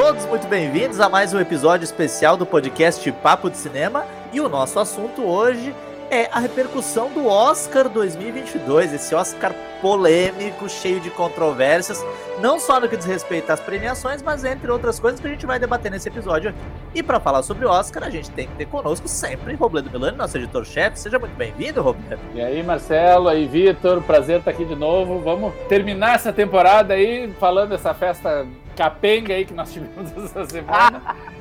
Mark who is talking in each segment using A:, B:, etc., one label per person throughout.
A: todos muito bem-vindos a mais um episódio especial do podcast Papo de Cinema. E o nosso assunto hoje é a repercussão do Oscar 2022, esse Oscar polêmico, cheio de controvérsias, não só no que diz respeito às premiações, mas entre outras coisas que a gente vai debater nesse episódio aqui. E para falar sobre o Oscar, a gente tem que ter conosco sempre Robledo Milani, nosso editor-chefe. Seja muito bem-vindo, Robledo.
B: E aí, Marcelo, aí, Vitor, prazer estar aqui de novo. Vamos terminar essa temporada aí falando dessa festa capenga aí que nós tivemos essa semana.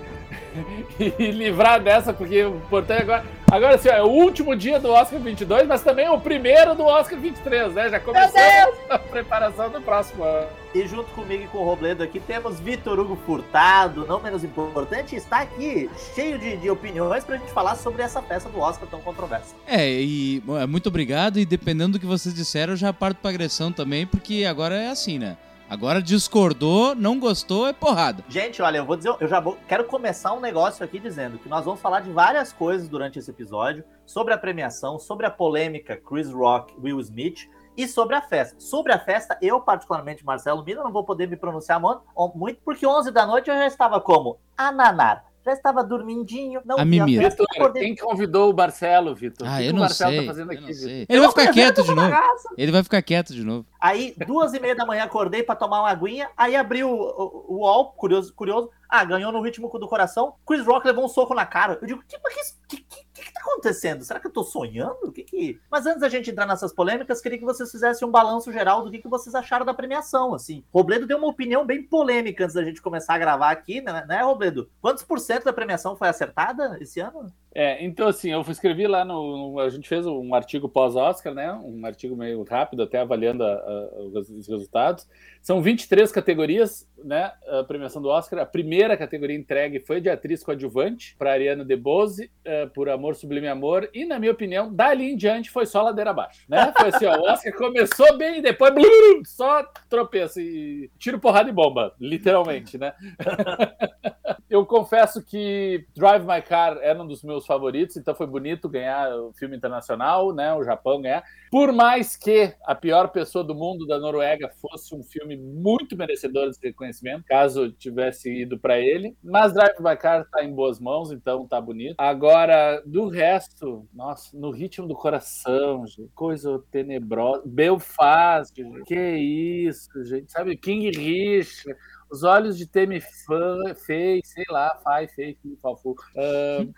B: e livrar dessa, porque o importante agora. Agora sim, é o último dia do Oscar 22, mas também é o primeiro do Oscar 23, né? Já começou a preparação do próximo ano.
A: E junto comigo e com o Robledo aqui temos Vitor Hugo Furtado, não menos importante, está aqui cheio de, de opiniões pra gente falar sobre essa peça do Oscar tão controversa.
C: É, e muito obrigado, e dependendo do que vocês disseram, eu já parto pra agressão também, porque agora é assim, né? Agora discordou, não gostou, é porrada.
A: Gente, olha, eu vou dizer, eu já vou, quero começar um negócio aqui dizendo que nós vamos falar de várias coisas durante esse episódio, sobre a premiação, sobre a polêmica Chris Rock, Will Smith e sobre a festa. Sobre a festa, eu particularmente, Marcelo Mina, não vou poder me pronunciar muito, porque 11 da noite eu já estava como ananar já estava dormindinho, não
C: a mimir.
B: Vitor, quem convidou o Marcelo, Vitor?
C: Ah, eu não, sei, tá eu não sei. Ele vai ficar quieto de novo. Ele vai ficar quieto de novo.
A: Aí, duas e meia da manhã, acordei para tomar uma aguinha, aí abriu o, o, UOL, curioso, curioso. Ah, ganhou no ritmo do coração. Chris Rock levou um soco na cara. Eu digo, que, que, que, que, que tá acontecendo? Será que eu tô sonhando? O que que... Mas antes da gente entrar nessas polêmicas, queria que vocês fizessem um balanço geral do que, que vocês acharam da premiação, assim. Robledo deu uma opinião bem polêmica antes da gente começar a gravar aqui, né, né Robledo? Quantos por cento da premiação foi acertada esse ano?
B: É, então assim, eu escrevi lá no, A gente fez um artigo pós-Oscar, né? Um artigo meio rápido, até avaliando a, a, os resultados. São 23 categorias, né? A premiação do Oscar. A primeira categoria entregue foi de atriz coadjuvante para Ariana DeBose, uh, por Amor Sublime Amor. E, na minha opinião, dali em diante foi só ladeira abaixo, né? Foi assim, ó, o Oscar começou bem e depois blum, só tropeço e tiro porrada e bomba, literalmente, né? eu confesso que Drive My Car era um dos meus favoritos, então foi bonito ganhar o filme internacional, né? O Japão ganhar. Por mais que a pior pessoa do mundo da Noruega fosse um filme muito merecedor desse reconhecimento, caso tivesse ido para ele. Mas Drive My Car tá em boas mãos, então tá bonito. Agora, do resto, nossa, no ritmo do coração, gente, coisa tenebrosa. Belfast, gente, que isso, gente, sabe? King Richard os olhos de Temi fez, sei lá, faz, fez, falfou. Uh,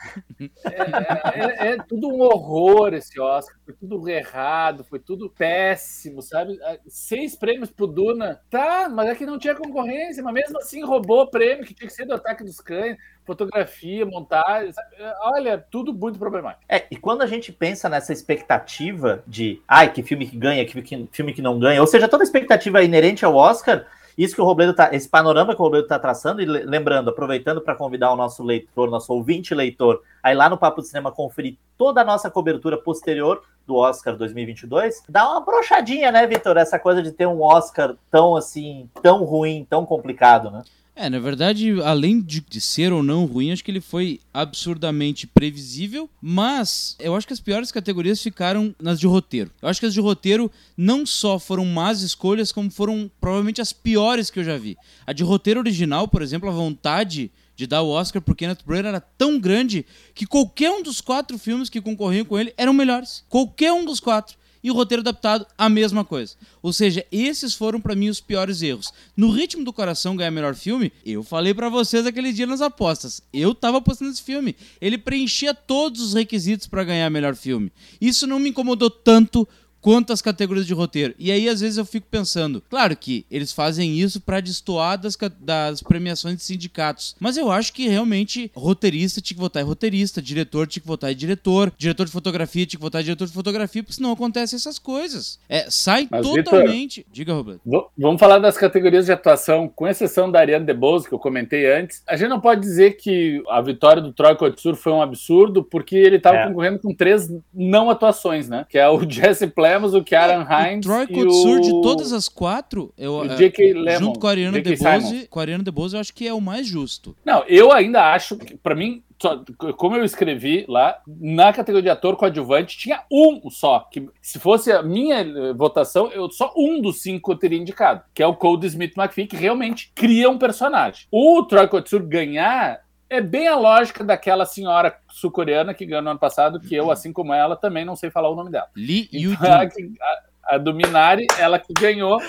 B: é, é, é, tudo um horror esse Oscar, foi tudo errado, foi tudo péssimo, sabe? Ah, seis prêmios pro Duna, tá, mas é que não tinha concorrência, mas mesmo assim roubou prêmio que tinha que ser do Ataque dos Cães, fotografia, montagem, sabe? olha, tudo muito problemático.
A: É, e quando a gente pensa nessa expectativa de, ai, que filme que ganha, que filme que não ganha, ou seja, toda expectativa inerente ao Oscar isso que o Robledo tá, esse panorama que o Robledo está traçando, e lembrando, aproveitando para convidar o nosso leitor, nosso ouvinte leitor, aí lá no Papo de Cinema conferir toda a nossa cobertura posterior do Oscar 2022, dá uma brochadinha, né, Vitor? Essa coisa de ter um Oscar tão assim, tão ruim, tão complicado, né?
C: É, na verdade, além de, de, ser ou não ruim, acho que ele foi absurdamente previsível, mas eu acho que as piores categorias ficaram nas de roteiro. Eu acho que as de roteiro não só foram más escolhas, como foram provavelmente as piores que eu já vi. A de roteiro original, por exemplo, a vontade de dar o Oscar pro Kenneth Branagh era tão grande que qualquer um dos quatro filmes que concorriam com ele eram melhores. Qualquer um dos quatro e o roteiro adaptado, a mesma coisa. Ou seja, esses foram para mim os piores erros. No Ritmo do Coração ganhar melhor filme, eu falei para vocês aquele dia nas apostas. Eu tava apostando nesse filme. Ele preenchia todos os requisitos para ganhar melhor filme. Isso não me incomodou tanto quanto às categorias de roteiro. E aí, às vezes, eu fico pensando, claro que eles fazem isso para destoar das, das premiações de sindicatos. Mas eu acho que realmente roteirista tinha que votar em roteirista, diretor tinha que votar em diretor, diretor de fotografia tinha que votar em diretor de fotografia, porque senão acontecem essas coisas. É, sai Mas, totalmente. Victor, Diga, Roberto.
B: Vamos falar das categorias de atuação, com exceção da Ariane DeBose, que eu comentei antes. A gente não pode dizer que a vitória do Troy Kotsur foi um absurdo, porque ele estava é. concorrendo com três não atuações, né? Que é o Jesse Play temos o Kieran Hines.
C: O Troy Kotsur, o... de todas as quatro, eu, o J.K. Lemon, junto com a Ariana DeBose, com a Ariana DeBose, eu acho que é o mais justo.
B: Não, eu ainda acho, que, pra mim, só, como eu escrevi lá, na categoria de ator coadjuvante tinha um só. Que se fosse a minha eh, votação, eu só um dos cinco eu teria indicado, que é o Cody Smith McPhee, que realmente cria um personagem. O Troy Kotsur ganhar é bem a lógica daquela senhora sul-coreana que ganhou no ano passado, que eu, assim como ela, também não sei falar o nome dela.
C: Lee Yu
B: Então, a, a do Minari, ela que ganhou.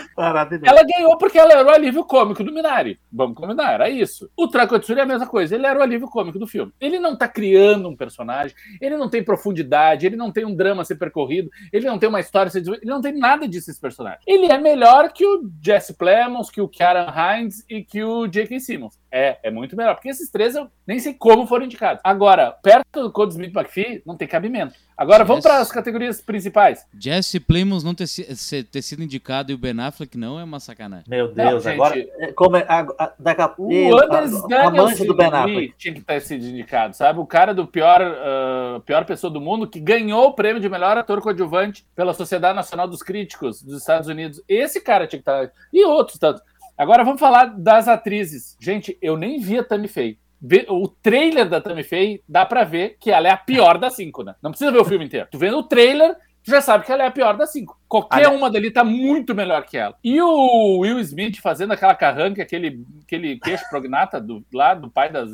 B: Ela ganhou porque ela era o alívio cômico do Minari. Vamos combinar, era isso. O Trakotsuri é a mesma coisa, ele era o alívio cômico do filme. Ele não tá criando um personagem, ele não tem profundidade, ele não tem um drama a ser percorrido, ele não tem uma história a ser ele não tem nada disso esse personagem. Ele é melhor que o Jesse Plemons, que o Karen Hines e que o J.K. Simmons. É, é muito melhor, porque esses três eu nem sei como foram indicados. Agora, perto do Code Smith McPhee, não tem cabimento. Agora, vamos para as categorias principais.
C: Jesse Plemons não ter, ter, sido indicado e o Ben Affleck não é uma sacanagem.
A: Meu Deus, não, agora. É, como é, a, a, daqui a,
B: o Anders Daniels do Ben Affleck. tinha que ter sido indicado, sabe? O cara do pior, uh, pior pessoa do mundo que ganhou o prêmio de melhor ator coadjuvante pela Sociedade Nacional dos Críticos dos Estados Unidos. Esse cara tinha que estar. E outros tantos. Agora vamos falar das atrizes. Gente, eu nem vi a Tammy Faye. O trailer da Tammy Faye dá pra ver que ela é a pior das cinco, né? Não precisa ver o filme inteiro. Tu vendo o trailer, tu já sabe que ela é a pior das cinco. Qualquer uma dali tá muito melhor que ela. E o Will Smith fazendo aquela carranca, aquele, aquele queixo prognata do, lá do pai das.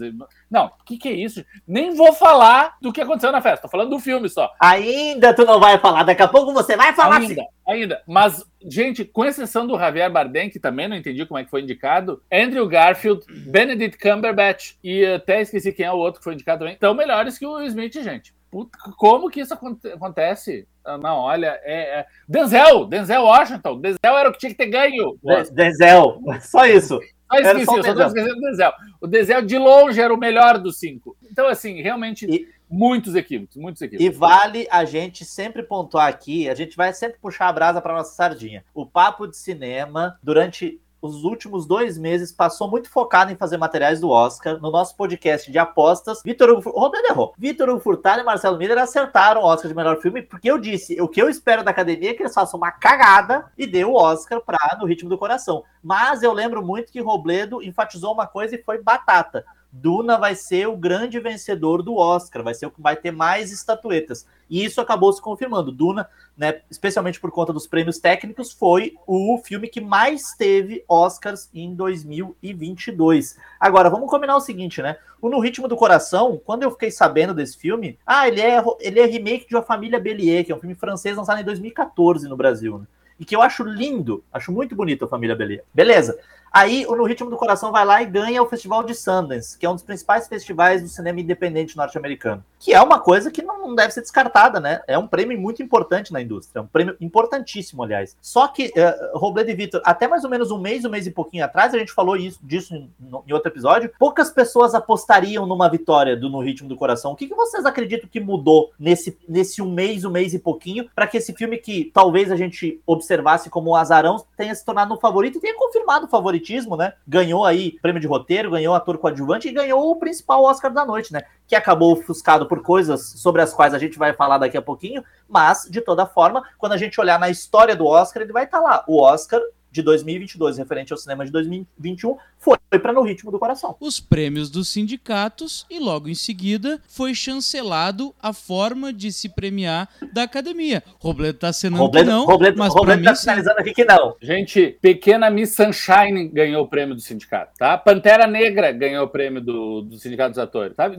B: Não, o que, que é isso? Nem vou falar do que aconteceu na festa, tô falando do filme só.
A: Ainda tu não vai falar, daqui a pouco você vai falar
B: Ainda, assim. ainda. Mas, gente, com exceção do Javier Bardem, que também não entendi como é que foi indicado, Andrew Garfield, Benedict Cumberbatch e até esqueci quem é o outro que foi indicado também, estão melhores que o Will Smith, gente. Puta, como que isso acontece? Ah, não, olha, é, é, Denzel, Denzel Washington. Denzel era o que tinha que ter ganho.
A: Denzel, só isso.
B: Só esqueci, só, só esquecendo do Denzel. O Denzel, de longe, era o melhor dos cinco. Então, assim, realmente, e, muitos equívocos, muitos equívocos.
A: E vale a gente sempre pontuar aqui, a gente vai sempre puxar a brasa para nossa sardinha. O papo de cinema, durante os últimos dois meses passou muito focado em fazer materiais do Oscar. No nosso podcast de apostas, Vitor Hugo, errou. Vitor Hugo Furtado e Marcelo Miller acertaram o Oscar de melhor filme, porque eu disse, o que eu espero da academia é que eles façam uma cagada e dê o Oscar para No Ritmo do Coração. Mas eu lembro muito que Robledo enfatizou uma coisa e foi batata. Duna vai ser o grande vencedor do Oscar, vai ser o que vai ter mais estatuetas. E isso acabou se confirmando. Duna, né, especialmente por conta dos prêmios técnicos, foi o filme que mais teve Oscars em 2022. Agora, vamos combinar o seguinte, né? O No Ritmo do Coração, quando eu fiquei sabendo desse filme, ah, ele é, ele é remake de A Família Bélier, que é um filme francês lançado em 2014 no Brasil, né? E que eu acho lindo, acho muito bonito a Família Bélier. Beleza. Aí, No Ritmo do Coração vai lá e ganha o Festival de Sundance, que é um dos principais festivais do cinema independente norte-americano. Que é uma coisa que não deve ser descartada, né? É um prêmio muito importante na indústria. É um prêmio importantíssimo, aliás. Só que, uh, Robledo e Vitor, até mais ou menos um mês, um mês e pouquinho atrás, a gente falou isso, disso em, em outro episódio, poucas pessoas apostariam numa vitória do No Ritmo do Coração. O que, que vocês acreditam que mudou nesse, nesse um mês, um mês e pouquinho, para que esse filme que talvez a gente observasse como o azarão tenha se tornado um favorito e tenha confirmado o favorito favoritismo, né? Ganhou aí prêmio de roteiro, ganhou ator coadjuvante e ganhou o principal Oscar da noite, né? Que acabou ofuscado por coisas sobre as quais a gente vai falar daqui a pouquinho, mas de toda forma, quando a gente olhar na história do Oscar, ele vai estar tá lá. O Oscar de 2022, referente ao cinema de 2021, foi para No Ritmo do Coração.
C: Os prêmios dos sindicatos e logo em seguida foi chancelado a forma de se premiar da academia. Robledo tá cenando Robledo, que não,
A: Robledo,
C: mas
A: Robledo tá sinalizando aqui que não.
B: Gente, Pequena Miss Sunshine ganhou o prêmio do sindicato, tá? Pantera Negra ganhou o prêmio do, do sindicato dos atores, tá?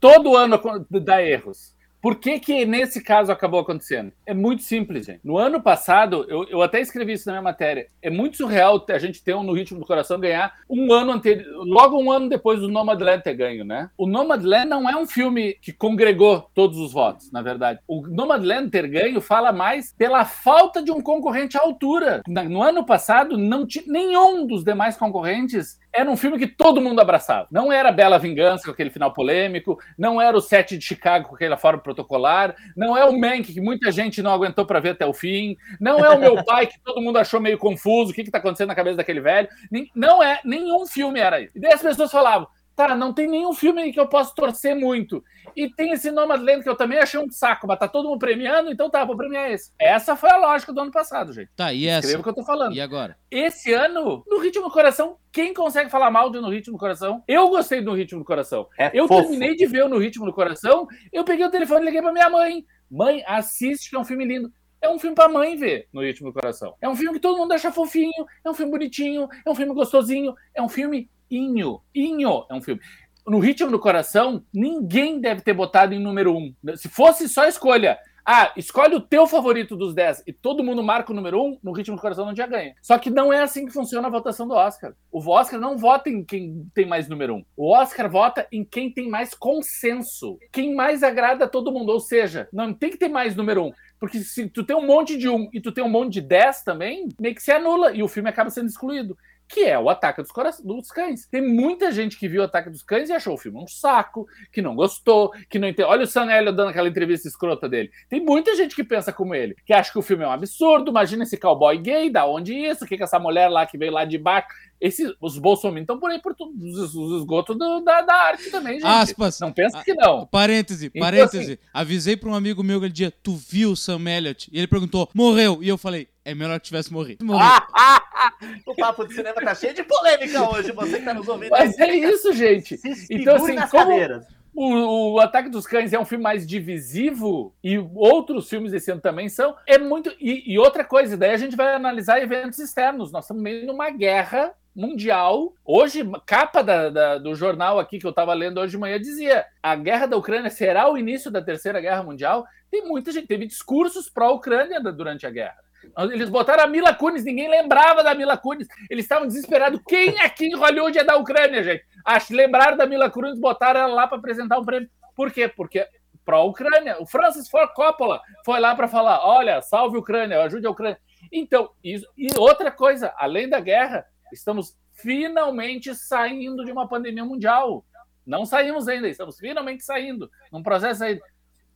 B: Todo ano dá erros. Por que, que nesse caso acabou acontecendo? É muito simples, gente. No ano passado, eu, eu até escrevi isso na minha matéria. É muito surreal a gente ter um No Ritmo do Coração ganhar um ano anterior, logo um ano depois do Nomadland ter ganho, né? O Nomadland não é um filme que congregou todos os votos, na verdade. O Nomadland ter ganho fala mais pela falta de um concorrente à altura. No ano passado, não tinha nenhum dos demais concorrentes era um filme que todo mundo abraçava. Não era Bela Vingança com aquele final polêmico, não era o Sete de Chicago com aquela forma protocolar, não é o Mank que muita gente não aguentou para ver até o fim, não é o Meu Pai que todo mundo achou meio confuso, o que está acontecendo na cabeça daquele velho. Não é, nenhum filme era isso. E daí as pessoas falavam, tá, não tem nenhum filme que eu possa torcer muito. E tem esse Nomadland que eu também achei um saco, mas tá todo mundo premiando, então tá, vou premiar esse. Essa foi a lógica do ano passado, gente.
C: Tá, e essa?
B: Escreva o que eu tô falando.
C: E agora?
B: Esse ano, no Ritmo do Coração, quem consegue falar mal de No Ritmo do Coração? Eu gostei do Ritmo do Coração.
A: É
B: eu
A: fofo.
B: terminei de ver o No Ritmo do Coração, eu peguei o telefone e liguei pra minha mãe. Mãe, assiste que é um filme lindo. É um filme pra mãe ver no Ritmo do Coração. É um filme que todo mundo acha fofinho, é um filme bonitinho, é um filme gostosinho, é um filme inho. Inho é um filme. No Ritmo do Coração, ninguém deve ter botado em número um. Se fosse só escolha, ah, escolhe o teu favorito dos 10 e todo mundo marca o número 1, no ritmo do coração não tinha ganha. Só que não é assim que funciona a votação do Oscar. O Oscar não vota em quem tem mais número 1. O Oscar vota em quem tem mais consenso. Quem mais agrada a todo mundo. Ou seja, não tem que ter mais número 1. Porque se tu tem um monte de 1 e tu tem um monte de 10 também, meio que se anula e o filme acaba sendo excluído que é o Ataque dos, Cora... dos Cães. Tem muita gente que viu o Ataque dos Cães e achou o filme um saco, que não gostou, que não entende. Olha o Sam Elliott dando aquela entrevista escrota dele. Tem muita gente que pensa como ele, que acha que o filme é um absurdo. Imagina esse cowboy gay, da onde isso? O que, que essa mulher lá que veio lá de baixo? Esse, os bolsominions estão por aí por todos os, os esgotos do, da, da arte também, gente.
C: Aspas.
B: Não pensa que não.
C: Parêntese,
B: Então,
C: parêntese.
B: assim-
C: Avisei pra um amigo meu aquele dia, tu viu o Sam Elliott? E ele perguntou, morreu. E eu falei, é melhor que tivesse morrido.
A: O papo de cinema tá cheio de polêmica hoje, você que tá nos ouvindo.
B: Mas é isso, gente.
A: Se
B: Então, assim,
A: nas
B: como-
A: cadeiras.
B: O, o Ataque dos Cães é um filme mais divisivo e outros filmes desse ano também são. É muito. E, e outra coisa, daí a gente vai analisar eventos externos. Nós estamos meio numa guerra mundial. Hoje, capa da- da- do jornal aqui que eu estava lendo hoje de manhã dizia: a guerra da Ucrânia será o início da Terceira Guerra Mundial. Tem muita gente, teve discursos pró-Ucrânia durante a guerra. Eles botaram a Mila Kunis, ninguém lembrava da Mila Kunis. Eles estavam desesperados. Quem aqui em Hollywood é da Ucrânia, gente? Acho lembraram da Mila Kunis, botaram ela lá para apresentar um prêmio. Por quê? Porque pró-Ucrânia. O Francis Ford Coppola foi lá para falar: olha, salve a Ucrânia, ajude a Ucrânia. Então, isso, e outra coisa, além da guerra, estamos finalmente saindo de uma pandemia mundial. Não saímos ainda, estamos finalmente saindo, num processo aí.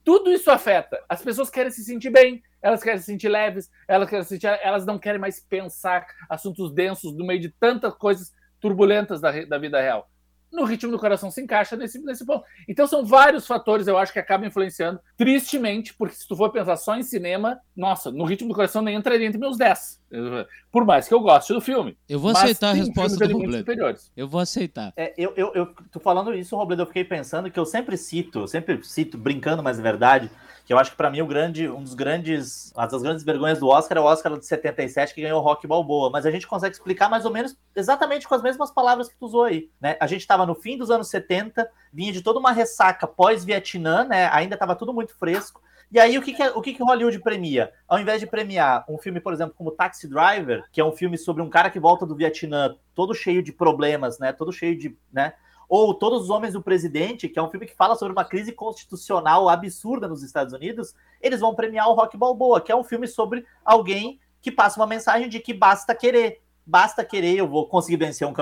B: Tudo isso afeta. As pessoas querem se sentir bem, elas querem se sentir leves, elas, querem se sentir, elas não querem mais pensar assuntos densos no meio de tantas coisas turbulentas da, da vida real. No ritmo do coração se encaixa nesse, nesse ponto. Então são vários fatores, eu acho, que acabam influenciando, tristemente, porque se tu for pensar só em cinema, nossa, no ritmo do coração nem entraria entre meus 10. Por mais que eu goste do filme.
C: Eu vou
B: Mas
C: aceitar a resposta
B: filmes
C: do Robledo.
B: superiores.
C: Eu vou aceitar.
A: É, eu, eu, eu tô falando isso, Robledo, eu fiquei pensando que eu sempre cito, eu sempre cito, brincando, mas é verdade, que eu acho que pra mim o grande, um dos grandes, uma das grandes vergonhas do Oscar é o Oscar de 77 que ganhou o Rock Balboa, mas a gente consegue explicar mais ou menos exatamente com as mesmas palavras que tu usou aí, né? A gente tava no fim dos anos 70, vinha de toda uma ressaca pós-Vietnã, né? Ainda tava tudo muito fresco. E aí, o que, que, é- o que, que Hollywood premia? Ao invés de premiar um filme, por exemplo, como Taxi Driver, que é um filme sobre um cara que volta do Vietnã todo cheio de problemas, né? Todo cheio de. Né? Ou Todos os Homens do Presidente, que é um filme que fala sobre uma crise constitucional absurda nos Estados Unidos, eles vão premiar o Rock Balboa, que é um filme sobre alguém que passa uma mensagem de que basta querer. Basta querer, eu vou conseguir vencer um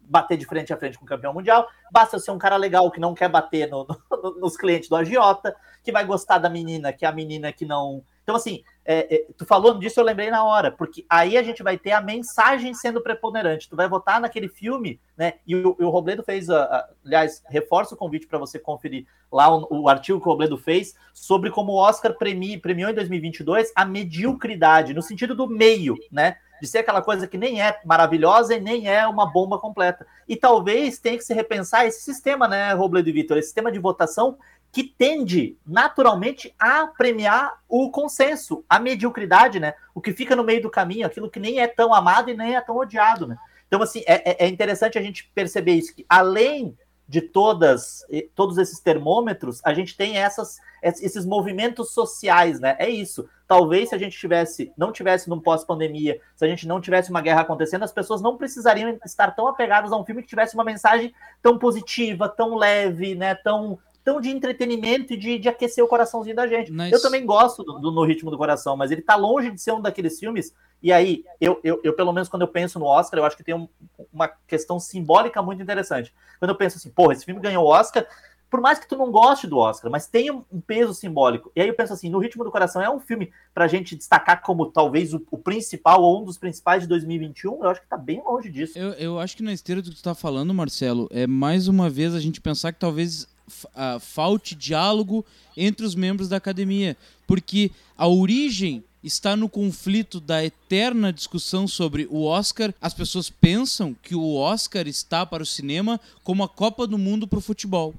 A: bater de frente a frente com o campeão mundial. Basta eu ser um cara legal que não quer bater no- no- nos clientes do agiota, que vai gostar da menina, que é a menina que não. Então, assim, é, é, tu falou disso, eu lembrei na hora, porque aí a gente vai ter a mensagem sendo preponderante. Tu vai votar naquele filme, né? E o, o Robledo fez, a, a- aliás, reforça o convite para você conferir lá o, o artigo que o Robledo fez sobre como o Oscar premi, premiou em 2022 a mediocridade, no sentido do meio, né? De ser aquela coisa que nem é maravilhosa e nem é uma bomba completa. E talvez tenha que se repensar esse sistema, né, Robledo e Vitor? Esse sistema de votação que tende naturalmente a premiar o consenso, a mediocridade, né? O que fica no meio do caminho, aquilo que nem é tão amado e nem é tão odiado, né? Então, assim, é, é- é interessante a gente perceber isso, que além de todas, todos esses termômetros, a gente tem essas, es- esses movimentos sociais, né? É isso. Talvez se a gente tivesse, não tivesse num pós-pandemia, se a gente não tivesse uma guerra acontecendo, as pessoas não precisariam estar tão apegadas a um filme que tivesse uma mensagem tão positiva, tão leve, né? Tão, tão de entretenimento e de, de aquecer o coraçãozinho da gente.
C: Mas-
A: Eu também gosto do, do No Ritmo do Coração, mas ele tá longe de ser um daqueles filmes. E aí, eu, eu, eu, pelo menos quando eu penso no Oscar, eu acho que tem um- uma questão simbólica muito interessante. Quando eu penso assim, porra, esse filme ganhou o Oscar, por mais que tu não goste do Oscar, mas tem um, um peso simbólico. E aí eu penso assim, No Ritmo do Coração é um filme pra gente destacar como talvez o, o principal ou um dos principais de 2021. Eu acho que tá bem longe disso.
C: Eu, eu acho que na esteira do que tu tá falando, Marcelo, é mais uma vez a gente pensar que talvez uh, falte diálogo entre os membros da academia, porque a origem está no conflito da eterna discussão sobre o Oscar. As pessoas pensam que o Oscar está para o cinema como a Copa do Mundo para o futebol.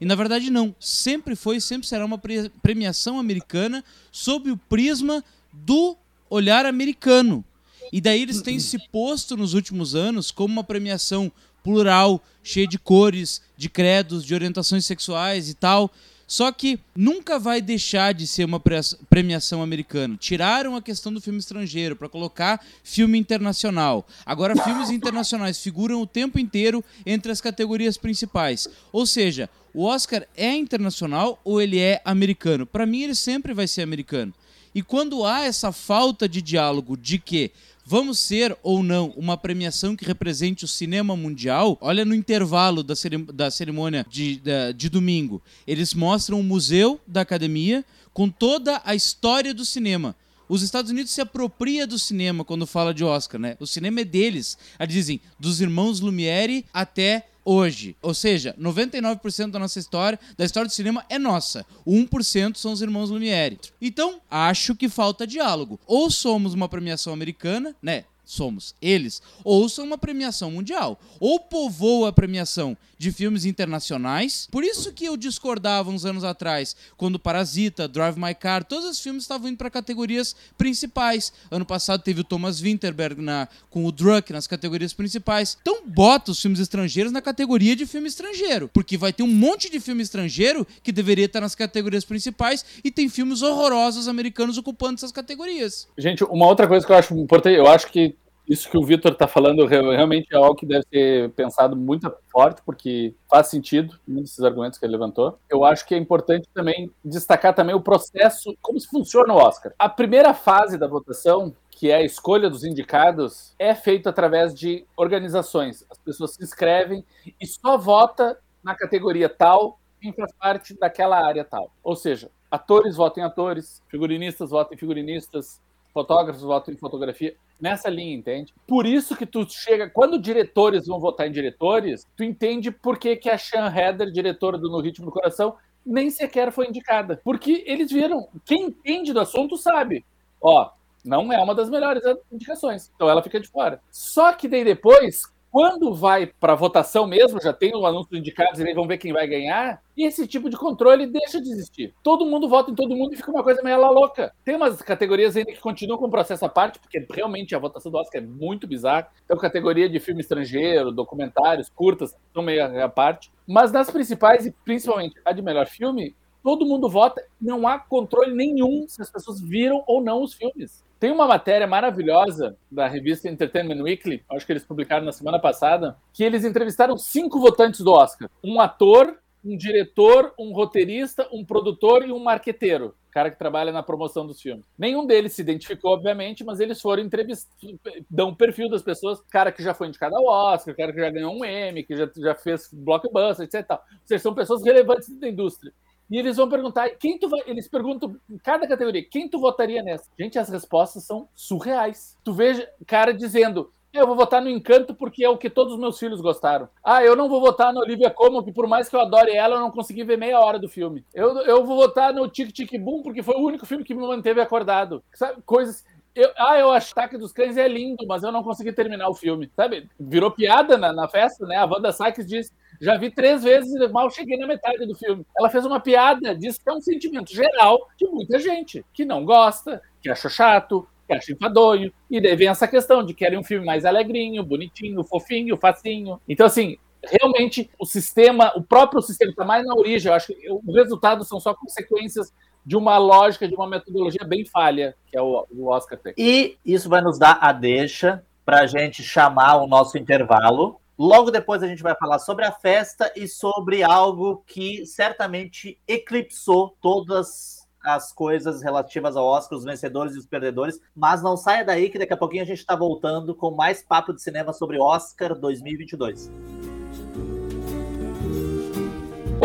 C: E na verdade não, sempre foi e sempre será uma premiação americana sob o prisma do olhar americano. E daí eles têm se posto nos últimos anos como uma premiação plural, cheia de cores, de credos, de orientações sexuais e tal. Só que nunca vai deixar de ser uma premiação americana. Tiraram a questão do filme estrangeiro para colocar filme internacional. Agora, filmes internacionais figuram o tempo inteiro entre as categorias principais. Ou seja, o Oscar é internacional ou ele é americano? Para mim, ele sempre vai ser americano. E quando há essa falta de diálogo de que vamos ser ou não uma premiação que represente o cinema mundial, olha no intervalo da, da cerimônia de, de, de domingo. Eles mostram o museu da academia com toda a história do cinema. Os Estados Unidos se apropria do cinema quando fala de Oscar, né? O cinema é deles. Eles dizem dos irmãos Lumière até hoje. Ou seja, 99% da nossa história, da história do cinema é nossa. O 1% são os irmãos Lumière. Então, acho que falta diálogo. Ou somos uma premiação americana, né? Somos eles, ou são uma premiação mundial, ou povoa a premiação de filmes internacionais. Por isso que eu discordava uns anos atrás, quando Parasita, Drive My Car, todos os filmes estavam indo para categorias principais. Ano passado teve o Thomas Winterberg na, com o Druck nas categorias principais. Então bota os filmes estrangeiros na categoria de filme estrangeiro, porque vai ter um monte de filme estrangeiro que deveria estar nas categorias principais e tem filmes horrorosos americanos ocupando essas categorias.
B: Gente, uma outra coisa que eu acho importante, eu acho que isso que o Vitor está falando realmente é algo que deve ser pensado muito forte, porque faz sentido, muitos desses argumentos que ele levantou. Eu acho que é importante também destacar também o processo, como se funciona o Oscar. A primeira fase da votação, que é a escolha dos indicados, é feita através de organizações. As pessoas se inscrevem e só vota na categoria tal quem faz parte daquela área tal. Ou seja, atores votam em atores, figurinistas votam em figurinistas, fotógrafos votam em fotografia nessa linha, entende? Por isso que tu chega, quando diretores vão votar em diretores, tu entende por que, que a Sean Heather, diretora do No Ritmo do Coração, nem sequer foi indicada. Porque eles viram, quem entende do assunto sabe. Ó, não é uma das melhores indicações. Então ela fica de fora. Só que daí depois, quando vai para votação mesmo, já tem o anúncio dos indicados e vão ver quem vai ganhar, e esse tipo de controle deixa de existir. Todo mundo vota em todo mundo e fica uma coisa meio louca. Tem umas categorias ainda que continuam com o processo à parte, porque realmente a votação do Oscar é muito bizarra. Então, categoria de filme estrangeiro, documentários, curtas, são meio à parte. Mas nas principais, e principalmente a de melhor filme, todo mundo vota, não há controle nenhum se as pessoas viram ou não os filmes. Tem uma matéria maravilhosa da revista Entertainment Weekly, acho que eles publicaram na semana passada, que eles entrevistaram cinco votantes do Oscar: um ator, um diretor, um roteirista, um produtor e um marqueteiro, cara que trabalha na promoção dos filmes. Nenhum deles se identificou, obviamente, mas eles foram entrevistar, dão um perfil das pessoas, cara que já foi indicado ao Oscar, cara que já ganhou um Emmy, que já, já fez blockbuster, etc. Ou seja, são pessoas relevantes da indústria. E eles vão perguntar, quem tu vai. Eles perguntam em cada categoria, quem tu votaria nessa? Gente, as respostas são surreais. Tu veja cara dizendo, eu vou votar no Encanto porque é o que todos os meus filhos gostaram. Ah, eu não vou votar no Olivia Colman, que por mais que eu adore ela, eu não consegui ver meia hora do filme. Eu, eu vou votar no Tic Tic Boom porque foi o único filme que me manteve acordado. Sabe, coisas... Eu, ah, eu acho que Ataque dos Cães é lindo, mas eu não consegui terminar o filme. Sabe? Virou piada na, na festa, né? A Wanda Sykes disse já vi três vezes e mal cheguei na metade do filme. Ela fez uma piada, disse que é um sentimento geral de muita gente que não gosta, que acha chato, que acha enfadonho. E daí vem essa questão de querer um filme mais alegrinho, bonitinho, fofinho, facinho. Então, assim, realmente o sistema, o próprio sistema está mais na origem. Eu acho que os resultados são só consequências de uma lógica, de uma metodologia bem falha, que é o, o Oscar tem.
A: E isso vai nos dar a deixa para a gente chamar o nosso intervalo Logo depois a gente vai falar sobre a festa e sobre algo que certamente eclipsou todas as coisas relativas ao Oscar, os vencedores e os perdedores. Mas não saia daí que daqui a pouquinho a gente está voltando com mais papo de cinema sobre Oscar 2022.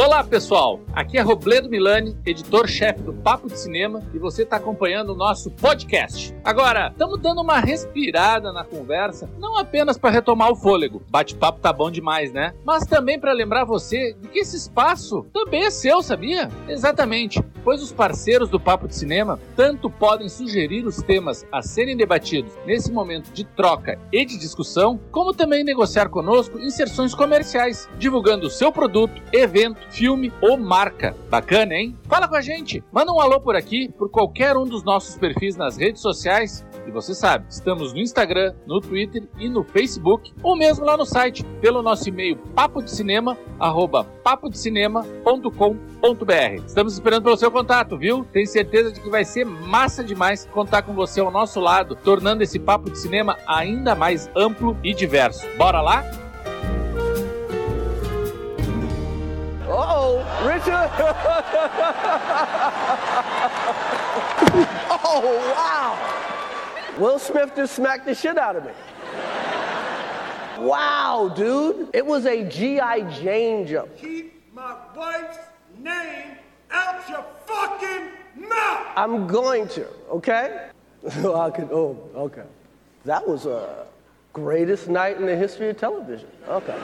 B: Olá, pessoal! Aqui é Robledo Milani, editor-chefe do Papo de Cinema, e você está acompanhando o nosso podcast. Agora, estamos dando uma respirada na conversa, não apenas para retomar o fôlego, bate-papo tá bom demais, né? Mas também para lembrar você de que esse espaço também é seu, sabia? Exatamente, pois os parceiros do Papo de Cinema tanto podem sugerir os temas a serem debatidos nesse momento de troca e de discussão, como também negociar conosco inserções comerciais, divulgando o seu produto, evento, filme ou marca. Bacana, hein? Fala com a gente, manda um alô por aqui, por qualquer um dos nossos perfis nas redes sociais. E você sabe, estamos no Instagram, no Twitter e no Facebook, ou mesmo lá no site, pelo nosso e-mail papodecinema, arroba papodecinema.com.br. Estamos esperando pelo seu contato, viu? Tenho certeza de que vai ser massa demais contar com você ao nosso lado, tornando esse papo de cinema ainda mais amplo e diverso. Bora lá?
D: Richard. oh, wow. Will Smith just smacked the shit out of me. Wow, dude. It was a G.I. Jane jump.
E: Keep my wife's name out your fucking mouth!
D: I'm going to, okay? I could, oh, okay. That was a greatest night in the history of television. Okay.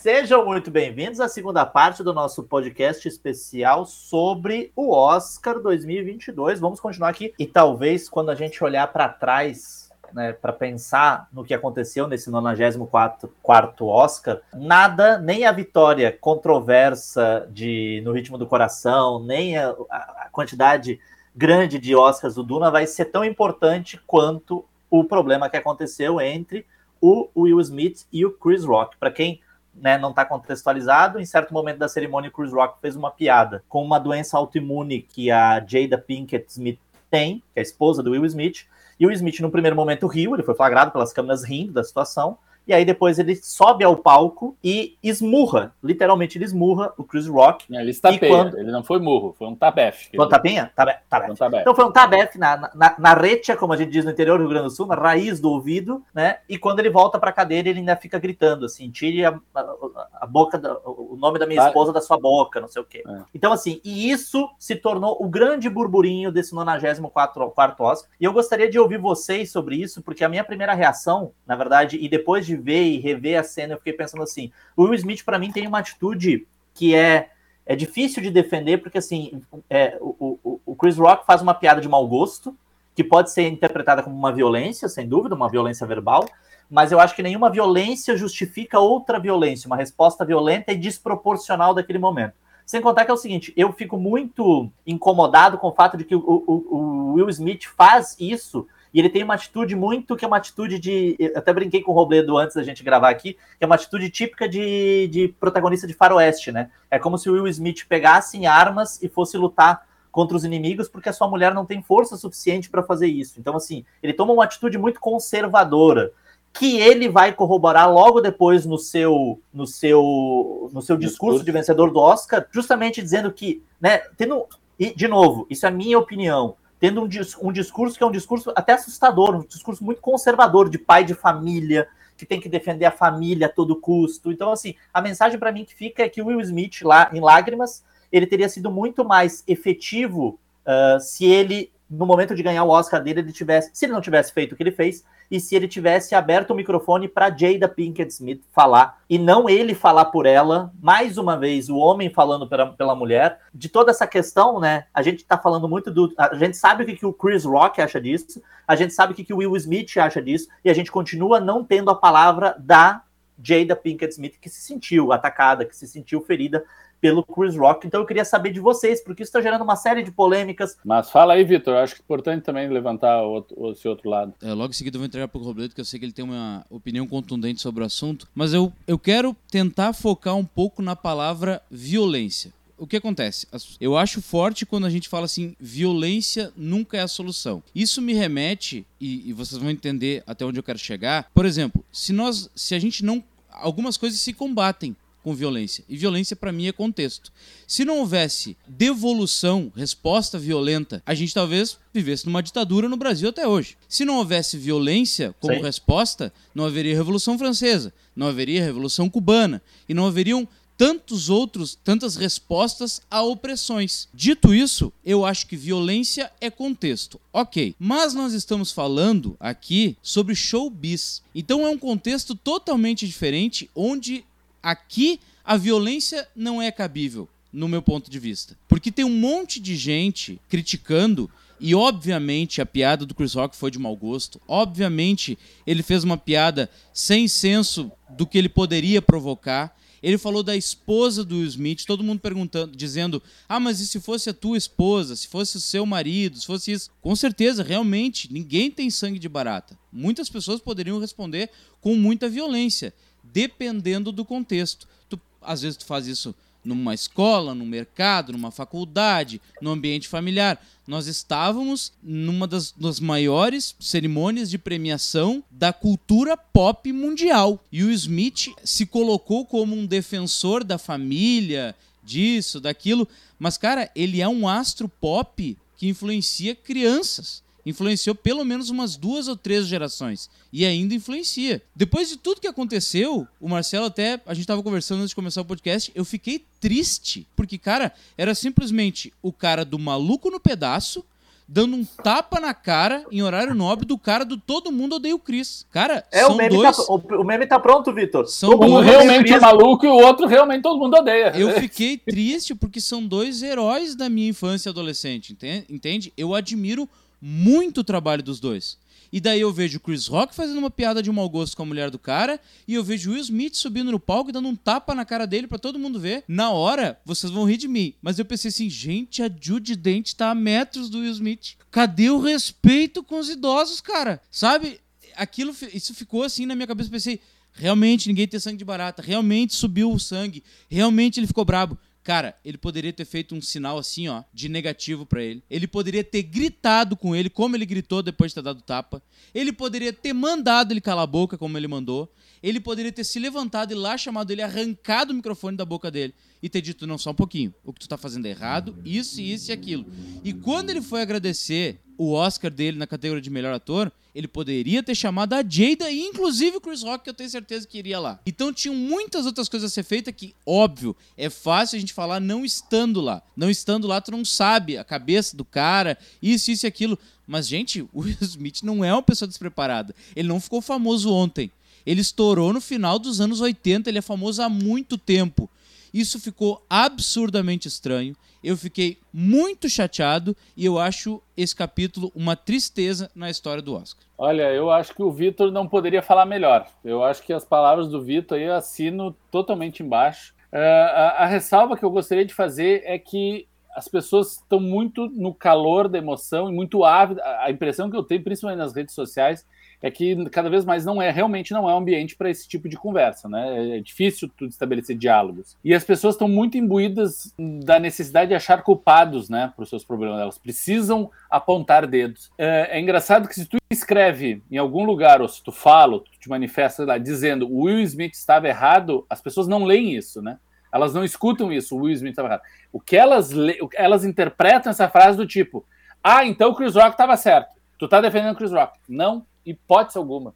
A: Sejam muito bem-vindos à segunda parte do nosso podcast especial sobre o Oscar 2022. Vamos continuar aqui e talvez quando a gente olhar para trás, né, para pensar no que aconteceu nesse 94 quarto Oscar, nada, nem a vitória controversa de No Ritmo do Coração, nem a, a quantidade grande de Oscars do Duna vai ser tão importante quanto o problema que aconteceu entre o Will Smith e o Chris Rock. Para quem né, não está contextualizado. Em certo momento da cerimônia, Chris Rock fez uma piada com uma doença autoimune que a Jada Pinkett Smith tem, que é a esposa do Will Smith. E o Smith, no primeiro momento, riu, ele foi flagrado pelas câmeras rindo da situação. E aí depois ele sobe ao palco e esmurra, literalmente ele esmurra o Chris Rock.
B: Ele estapeia, quando... ele não foi murro, foi um tabefe.
A: Foi um tapinha? Tabe... Tabefe. Um. Então foi um tabefe na, na, na retia, como a gente diz no interior do Rio Grande do Sul, na raiz do ouvido, né? E quando ele volta pra cadeira, ele ainda fica gritando assim, tire a, a, a boca, da, o nome da minha esposa da sua boca, não sei o quê. É. Então assim, e isso se tornou o grande burburinho desse 94 quarto Oscar. E eu gostaria de ouvir vocês sobre isso, porque a minha primeira reação, na verdade, e depois de ver e rever a cena, eu fiquei pensando assim: o Will Smith, para mim, tem uma atitude que é, é difícil de defender, porque assim, é, o, o, o Chris Rock faz uma piada de mau gosto, que pode ser interpretada como uma violência, sem dúvida, uma violência verbal, mas eu acho que nenhuma violência justifica outra violência, uma resposta violenta e desproporcional daquele momento. Sem contar que é o seguinte, eu fico muito incomodado com o fato de que o, o, o Will Smith faz isso e ele tem uma atitude muito que é uma atitude de. Eu até brinquei com o Robledo antes da gente gravar aqui, que é uma atitude típica de, de protagonista de faroeste, né? É como se o Will Smith pegasse em armas e fosse lutar contra os inimigos porque a sua mulher não tem força suficiente para fazer isso. Então, assim, ele toma uma atitude muito conservadora que ele vai corroborar logo depois no seu no seu no seu discurso de vencedor do Oscar, justamente dizendo que, né, tendo e de novo, isso é minha opinião tendo um, um discurso que é um discurso até assustador, um discurso muito conservador de pai de família, que tem que defender a família a todo custo. Então, assim, a mensagem para mim que fica é que o Will Smith, lá em Lágrimas, ele teria sido muito mais efetivo uh, se ele, no momento de ganhar o Oscar dele, ele tivesse, se ele não tivesse feito o que ele fez, e se ele tivesse aberto o microfone para Jada Pinkett Smith falar e não ele falar por ela, mais uma vez o homem falando pela, pela mulher, de toda essa questão, né? A gente tá falando muito do. A gente sabe o que, que o Chris Rock acha disso, a gente sabe o que, que o Will Smith acha disso, e a gente continua não tendo a palavra da Jada Pinkett Smith, que se sentiu atacada, que se sentiu ferida pelo Chris Rock. Então eu queria saber de vocês, porque isso está gerando uma série de polêmicas.
B: Mas fala aí, Vitor. Acho que é importante também levantar outro, esse outro lado.
C: É, logo em seguida eu vou entregar para o Robledo, que eu sei que ele tem uma opinião contundente sobre o assunto. Mas eu, eu quero tentar focar um pouco na palavra violência. O que acontece? Eu acho forte quando a gente fala assim, violência nunca é a solução. Isso me remete, e, e vocês vão entender até onde eu quero chegar. Por exemplo, se nós, se a gente não algumas coisas se combatem com violência. E violência, para mim, é contexto. Se não houvesse devolução, resposta violenta, a gente talvez vivesse numa ditadura no Brasil até hoje. Se não houvesse violência como Sim. resposta, não haveria Revolução Francesa, não haveria Revolução Cubana e não haveriam tantos outros, tantas respostas a opressões. Dito isso, eu acho que violência é contexto. Ok, mas nós estamos falando aqui sobre showbiz. Então é um contexto totalmente diferente, onde aqui a violência não é cabível, no meu ponto de vista. Porque tem um monte de gente criticando e obviamente a piada do Chris Rock foi de mau gosto. Obviamente ele fez uma piada sem senso do que ele poderia provocar. Ele falou da esposa do Will Smith, todo mundo perguntando, dizendo: "Ah, mas e se fosse a tua esposa, se fosse o seu marido, se fosse isso?" Com certeza, realmente, ninguém tem sangue de barata. Muitas pessoas poderiam responder com muita violência, dependendo do contexto. Tu, às vezes tu faz isso numa escola, num mercado, numa faculdade, no ambiente familiar. Nós estávamos numa das, das, maiores cerimônias de premiação da cultura pop mundial. E o Smith se colocou como um defensor da família, disso, daquilo. Mas, cara, ele é um astro pop que influencia crianças influenciou pelo menos umas duas ou três gerações. E ainda influencia. Depois de tudo que aconteceu, o Marcelo até. A gente estava conversando antes de começar o podcast. Eu fiquei triste. Porque, cara, era simplesmente o cara do maluco no pedaço. Dando um tapa na cara em horário nobre do cara do Todo Mundo Odeia o Chris. Cara,
A: é,
C: são
A: o, meme
C: dois...
A: tá, o, o, meme tá pronto, Vitor.
C: São
B: um
C: dois...
B: realmente é maluco e o outro realmente todo mundo odeia.
C: Eu fiquei triste porque são dois heróis da minha infância e adolescente, entende? Eu admiro muito trabalho dos dois. E daí eu vejo Chris Rock fazendo uma piada de mau gosto com a mulher do cara, e eu vejo Will Smith subindo no palco e dando um tapa na cara dele para todo mundo ver. Na hora, vocês vão rir de mim. Mas eu pensei assim, gente, a Judy Dent tá a metros do Will Smith. Cadê o respeito com os idosos, cara? Sabe? Aquilo, isso ficou assim na minha cabeça. Eu pensei, realmente ninguém tem sangue de barata, realmente subiu o sangue, realmente ele ficou brabo. Cara, ele poderia ter feito um sinal assim, ó, de negativo para ele. Ele poderia ter gritado com ele, como ele gritou depois de ter dado tapa. Ele poderia ter mandado ele calar a boca, como ele mandou. Ele poderia ter se levantado e lá chamado ele, arrancado o microfone da boca dele e ter dito: não, só um pouquinho, o que tu tá fazendo é errado, isso, isso e aquilo. E quando ele foi agradecer o Oscar dele na categoria de melhor ator, ele poderia ter chamado a Jada e inclusive o Chris Rock, que eu tenho certeza que iria lá. Então tinham muitas outras coisas a ser feitas que, óbvio, é fácil a gente falar não estando lá. Não estando lá, tu não sabe a cabeça do cara, isso, isso e aquilo. Mas, gente, o Will Smith não é uma pessoa despreparada. Ele não ficou famoso ontem. Ele estourou no final dos anos 80, ele é famoso há muito tempo. Isso ficou absurdamente estranho. Eu fiquei muito chateado e eu acho esse capítulo uma tristeza na história do Oscar.
B: Olha, eu acho que o Vitor não poderia falar melhor. Eu acho que as palavras do Vitor aí eu assino totalmente embaixo. Uh, a, a ressalva que eu gostaria de fazer é que as pessoas estão muito no calor da emoção e muito ávidas. A impressão que eu tenho, principalmente nas redes sociais, é que cada vez mais não é realmente não é um ambiente para esse tipo de conversa, né? É difícil tudo estabelecer diálogos. E as pessoas estão muito imbuídas da necessidade de achar culpados, né, para os seus problemas. Elas precisam apontar dedos. É, é, engraçado que se tu escreve em algum lugar ou se tu fala, tu te manifesta lá dizendo o Will Smith estava errado, as pessoas não leem isso, né? Elas não escutam isso, o Will Smith estava errado. O que elas elas interpretam essa frase do tipo: "Ah, então o Chris Rock estava certo. Tu tá defendendo o Chris Rock". Não, hipótese alguma.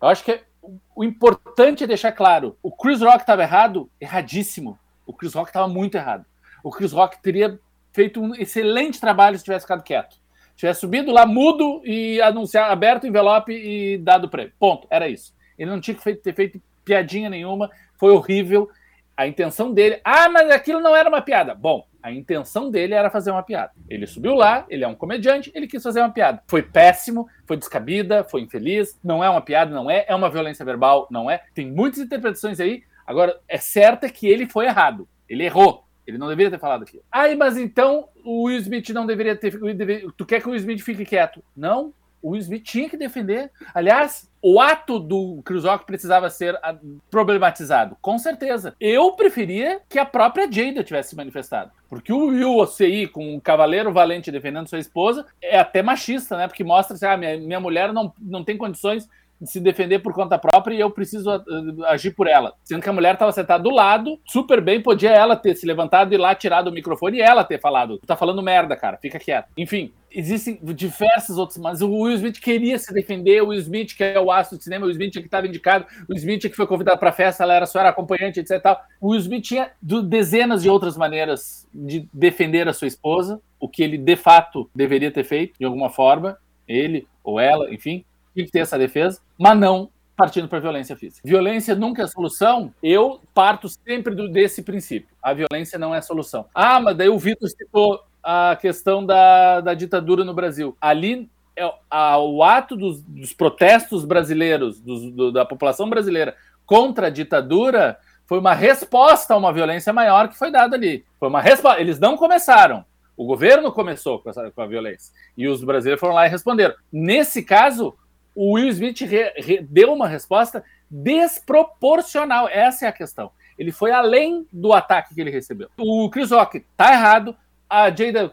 B: Eu acho que o importante é deixar claro: o Chris Rock estava errado, erradíssimo. O Chris Rock estava muito errado. O Chris Rock teria feito um excelente trabalho se tivesse ficado quieto. Tivesse subido lá mudo e anunciado, aberto o envelope e dado prêmio. Ponto. Era isso. Ele não tinha que ter feito piadinha nenhuma. Foi horrível. A intenção dele. Ah, mas aquilo não era uma piada. Bom, a intenção dele era fazer uma piada. Ele subiu lá, ele é um comediante, ele quis fazer uma piada. Foi péssimo, foi descabida, foi infeliz, não é uma piada, não é, é uma violência verbal, não é. Tem muitas interpretações aí. Agora, é certa que ele foi errado. Ele errou. Ele não deveria ter falado aquilo. Ai, mas então o Will Smith não deveria ter. Tu quer que o Will Smith fique quieto? Não o Will Smith tinha que defender. Aliás, o ato do Chris Rock precisava ser ah, problematizado, com certeza. Eu preferia que a própria Jada tivesse se manifestado. Porque o Will OCI, com um cavaleiro valente defendendo sua esposa, é até machista, né? Porque mostra assim, ah, minha, minha mulher não, não tem condições se defender por conta própria e eu preciso uh, agir por ela. Sendo que a mulher estava sentada do lado, super bem, podia ela ter se levantado e lá tirado o microfone e ela ter falado. Tá falando merda, cara, fica quieto. Enfim, existem diversos outros, mas o Will Smith queria se defender, o Will Smith, que é o astro de cinema, o Will Smith que estava indicado, o Will Smith que foi convidado para a festa, ela era só era acompanhante, etc. Tal. O Will Smith tinha dezenas de outras maneiras de defender a sua esposa, o que ele de fato deveria ter feito, de alguma forma, ele ou ela, enfim, tinha que ter essa defesa, mas não partindo para violência física. Violência nunca é solução. Eu parto sempre do, desse princípio. A violência não é solução. Ah, mas daí o Vitor citou a questão da, da ditadura no Brasil. Ali é, a, o ato dos, dos protestos brasileiros, dos, do, da população brasileira contra a ditadura, foi uma resposta a uma violência maior que foi dada ali. Foi uma resposta. Eles não começaram. O governo começou com, essa, com a violência. E os brasileiros foram lá e responderam. Nesse caso, o Will Smith re, re, deu uma resposta desproporcional. Essa é a questão. Ele foi além do ataque que ele recebeu. O Chris Rock tá errado. A Jada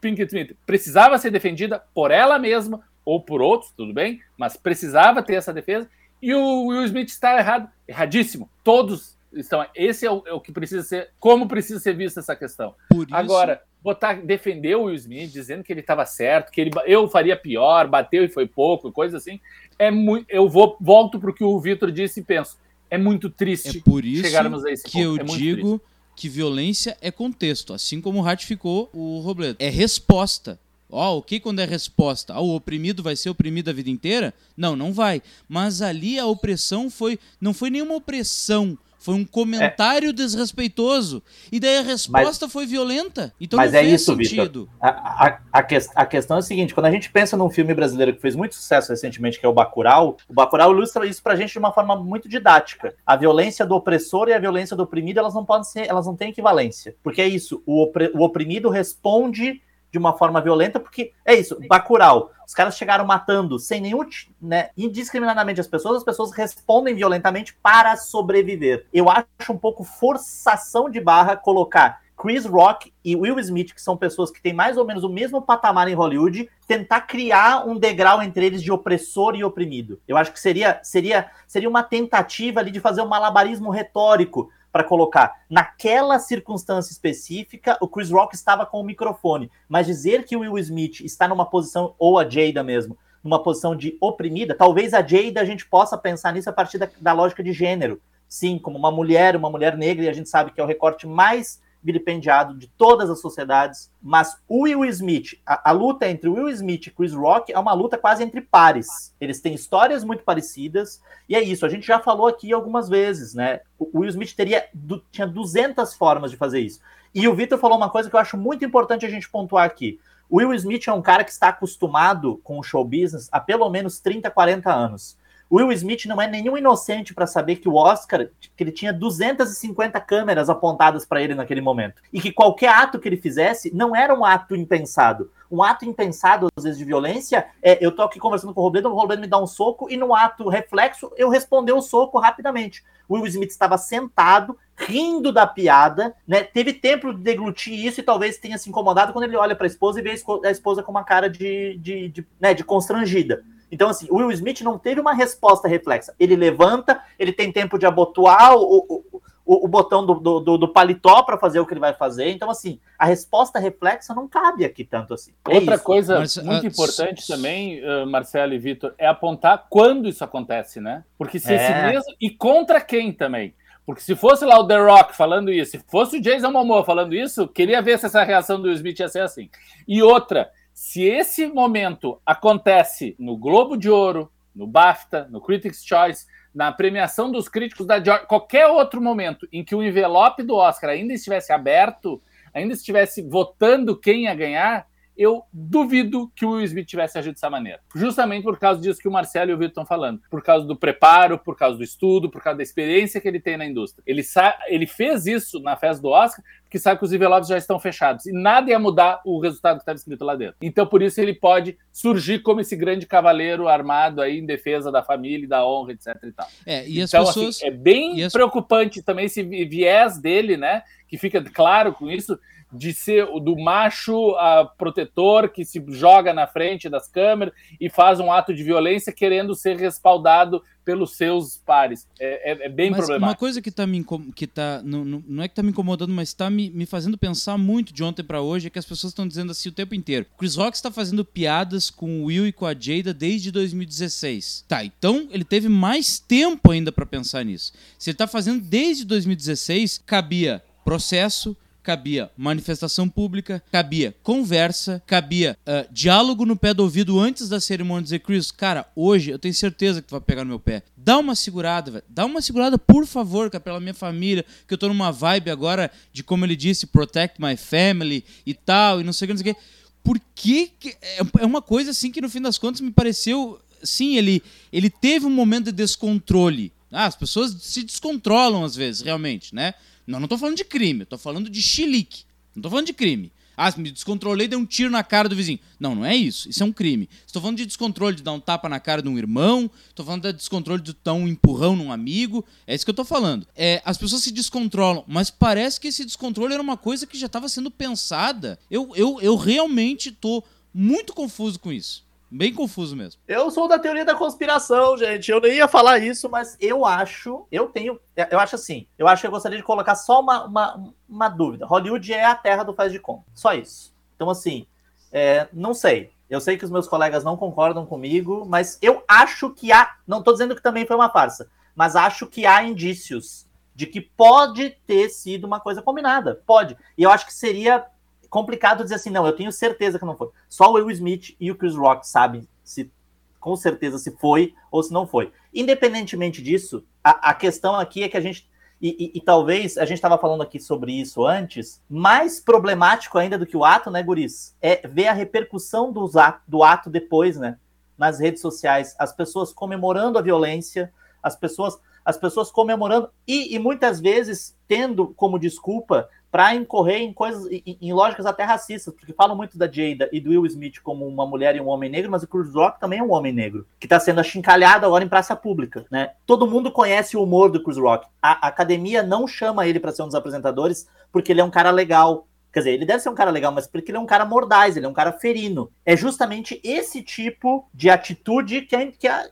B: Pinkett Smith precisava ser defendida por ela mesma ou por outros, tudo bem, mas precisava ter essa defesa. E o Will Smith está errado, erradíssimo. Todos estão. Esse é o, é o que precisa ser, como precisa ser vista essa questão. Isso... Agora, botar, defender o Will Smith, dizendo que ele estava certo, que ele, eu faria pior, bateu e foi pouco, coisa assim. É muito, eu vou volto para o que o Vitor disse e penso. É muito triste
C: é por isso chegarmos a esse que ponto. eu é digo triste. que violência é contexto, assim como ratificou o Robledo. É resposta. Ó, oh, o que quando é resposta? Ah, o oprimido vai ser oprimido a vida inteira? Não, não vai. Mas ali a opressão foi. Não foi nenhuma opressão. Foi um comentário é. desrespeitoso. E daí a resposta mas, foi violenta. Então
A: mas não é fez isso, sentido. A, a, a, que, a, questão é a seguinte: quando a gente pensa num filme brasileiro que fez muito sucesso recentemente, que é o Bacurau, o Bacurau ilustra isso pra gente de uma forma muito didática. A violência do opressor e a violência do oprimido, elas não podem ser, elas não têm equivalência. Porque é isso, o, opre, o oprimido responde de uma forma violenta, porque é isso, Bacurau. Os caras chegaram matando sem nenhum, né, indiscriminadamente as pessoas, as pessoas respondem violentamente para sobreviver. Eu acho um pouco forçação de barra colocar Chris Rock e Will Smith, que são pessoas que têm mais ou menos o mesmo patamar em Hollywood, tentar criar um degrau entre eles de opressor e oprimido. Eu acho que seria, seria, seria uma tentativa ali de fazer um malabarismo retórico para colocar naquela circunstância específica, o Chris Rock estava com o microfone, mas dizer que o Will Smith está numa posição, ou a Jada mesmo, numa posição de oprimida, talvez a Jada a gente possa pensar nisso a partir da, da lógica de gênero. Sim, como uma mulher, uma mulher negra, e a gente sabe que é o recorte mais vilipendiado de todas as sociedades, mas o Will Smith, a, a, luta entre Will Smith e Chris Rock é uma luta quase entre pares. Eles têm histórias muito parecidas, e é isso, a gente já falou aqui algumas vezes, né? O Will Smith teria, tinha 200 formas de fazer isso. E o Victor falou uma coisa que eu acho muito importante a gente pontuar aqui. O Will Smith é um cara que está acostumado com o show business há pelo menos 30, 40 anos. Will Smith não é nenhum inocente para saber que o Oscar, que ele tinha 250 câmeras apontadas para ele naquele momento. E que qualquer ato que ele fizesse não era um ato impensado. Um ato impensado, às vezes, de violência, é eu tô aqui conversando com o Robledo, o Robledo me dá um soco, e no ato reflexo, eu responder o soco rapidamente. Will Smith estava sentado, rindo da piada, né? Teve tempo de deglutir isso e talvez tenha se incomodado quando ele olha para a esposa e vê a esposa com uma cara de, de, de, né, de constrangida. Então, assim, o Will Smith não teve uma resposta reflexa. Ele levanta, ele tem tempo de abotoar o, o, o, o botão do, do, do paletó para fazer o que ele vai fazer. Então, assim, a resposta reflexa não cabe aqui tanto assim.
B: É Outra isso. coisa Mas, muito uh, importante também, uh, Marcelo e Vitor, é apontar quando isso acontece, né? Porque se é. esse mesmo. E contra quem também? Porque se fosse lá o The Rock falando isso, se fosse o Jason Momoa falando isso, queria ver se essa reação do Will Smith ia ser assim. E outra, se esse momento acontece no Globo de Ouro, no BAFTA, no Critics' Choice, na premiação dos críticos da Georgia, qualquer outro momento em que o envelope do Oscar ainda estivesse aberto, ainda estivesse votando quem ia ganhar, eu duvido que o Will Smith tivesse agido dessa maneira. Justamente por causa disso que o Marcelo e o Vitor estão falando. Por causa do preparo, por causa do estudo, por causa da experiência que ele tem na indústria. Ele, ele fez isso na festa do Oscar porque sabe que os envelopes já estão fechados. E nada ia mudar o resultado que estava escrito lá dentro. Então, por isso, ele pode surgir como esse grande cavaleiro armado aí em defesa da família e da honra, etc. E tal.
C: É, e
B: então,
C: pessoas...
B: assim, é bem as... preocupante também esse viés dele, né? Que fica claro com isso de ser o do macho a protetor que se joga na frente das câmeras e faz um ato de violência querendo ser respaldado pelos seus pares. É, é, é bem
C: Mas
B: problemático.
C: uma coisa que tá me que tá não, não, é que tá me incomodando, mas tá me, me fazendo pensar muito de ontem pra hoje é que as pessoas estão dizendo assim o tempo inteiro. Chris Rock está fazendo piadas com o Will e com a Jada desde 2016. Tá, então ele teve mais tempo ainda pra pensar nisso. Se ele tá fazendo desde 2016, cabia processo, cabia manifestação pública, cabia conversa, cabia ah, diálogo no pé do ouvido antes da cerimônia dizer, Chris, cara, hoje eu tenho certeza que tu vai pegar no meu pé. Dá uma segurada, velho. Dá uma segurada, por favor, cara, pela minha família, que eu tô numa vibe agora de, como ele disse, protect my family e tal, e não sei o que, não sei o que. Por que, que é é uma coisa assim que no fim das contas me pareceu, sim, ele ele teve um momento de descontrole. Ah, as pessoas se descontrolam às vezes, realmente, né? Não, não tô falando de crime, eu tô falando de chilique. Não tô falando de crime. Ah, me descontrolei, dei um tiro na cara do vizinho. Não, não é isso. Isso é um crime. Estou falando de descontrole de dar um tapa na cara de um irmão. Estou falando de descontrole de dar um empurrão num amigo. É isso que eu tô falando. É, as pessoas se descontrolam, mas parece que esse descontrole era uma coisa que já estava sendo pensada. Eu, eu, eu realmente tô muito confuso com isso. Bem confuso mesmo.
A: Eu sou da teoria da conspiração, gente. Eu nem ia falar isso, mas eu acho, eu tenho, eu acho assim, eu acho que eu gostaria de colocar só uma, uma, uma dúvida. Hollywood é a terra do faz de conta. Só isso. Então, assim, é, não sei. Eu sei que os meus colegas não concordam comigo, mas eu acho que há. Não estou dizendo que também foi uma farsa, mas acho que há indícios de que pode ter sido uma coisa combinada. Pode. E eu acho que seria complicado dizer assim, não, eu tenho certeza que não foi. Só o Will Smith e o Chris Rock sabem se com certeza se foi ou se não foi. Independentemente disso, a, a questão aqui é que a gente. E, e- e talvez, a gente estava falando aqui sobre isso antes, mais problemático ainda do que o ato, né, Guris? É ver a repercussão ato, do ato depois, né? Nas redes sociais, as pessoas comemorando a violência, as pessoas, as pessoas comemorando, e, e muitas vezes tendo como desculpa para incorrer em coisas, em, em lógicas até racistas, porque falam muito da Jada e do Will Smith como uma mulher e um homem negro, mas o Chris Rock também é um homem negro, que está sendo achincalhado agora em praça pública, né? Todo mundo conhece o humor do Chris Rock. A, a academia não chama ele para ser um dos apresentadores porque ele é um cara legal. Quer dizer, ele deve ser um cara legal, mas porque ele é um cara mordaz, ele é um cara ferino. É justamente esse tipo de atitude que a, que a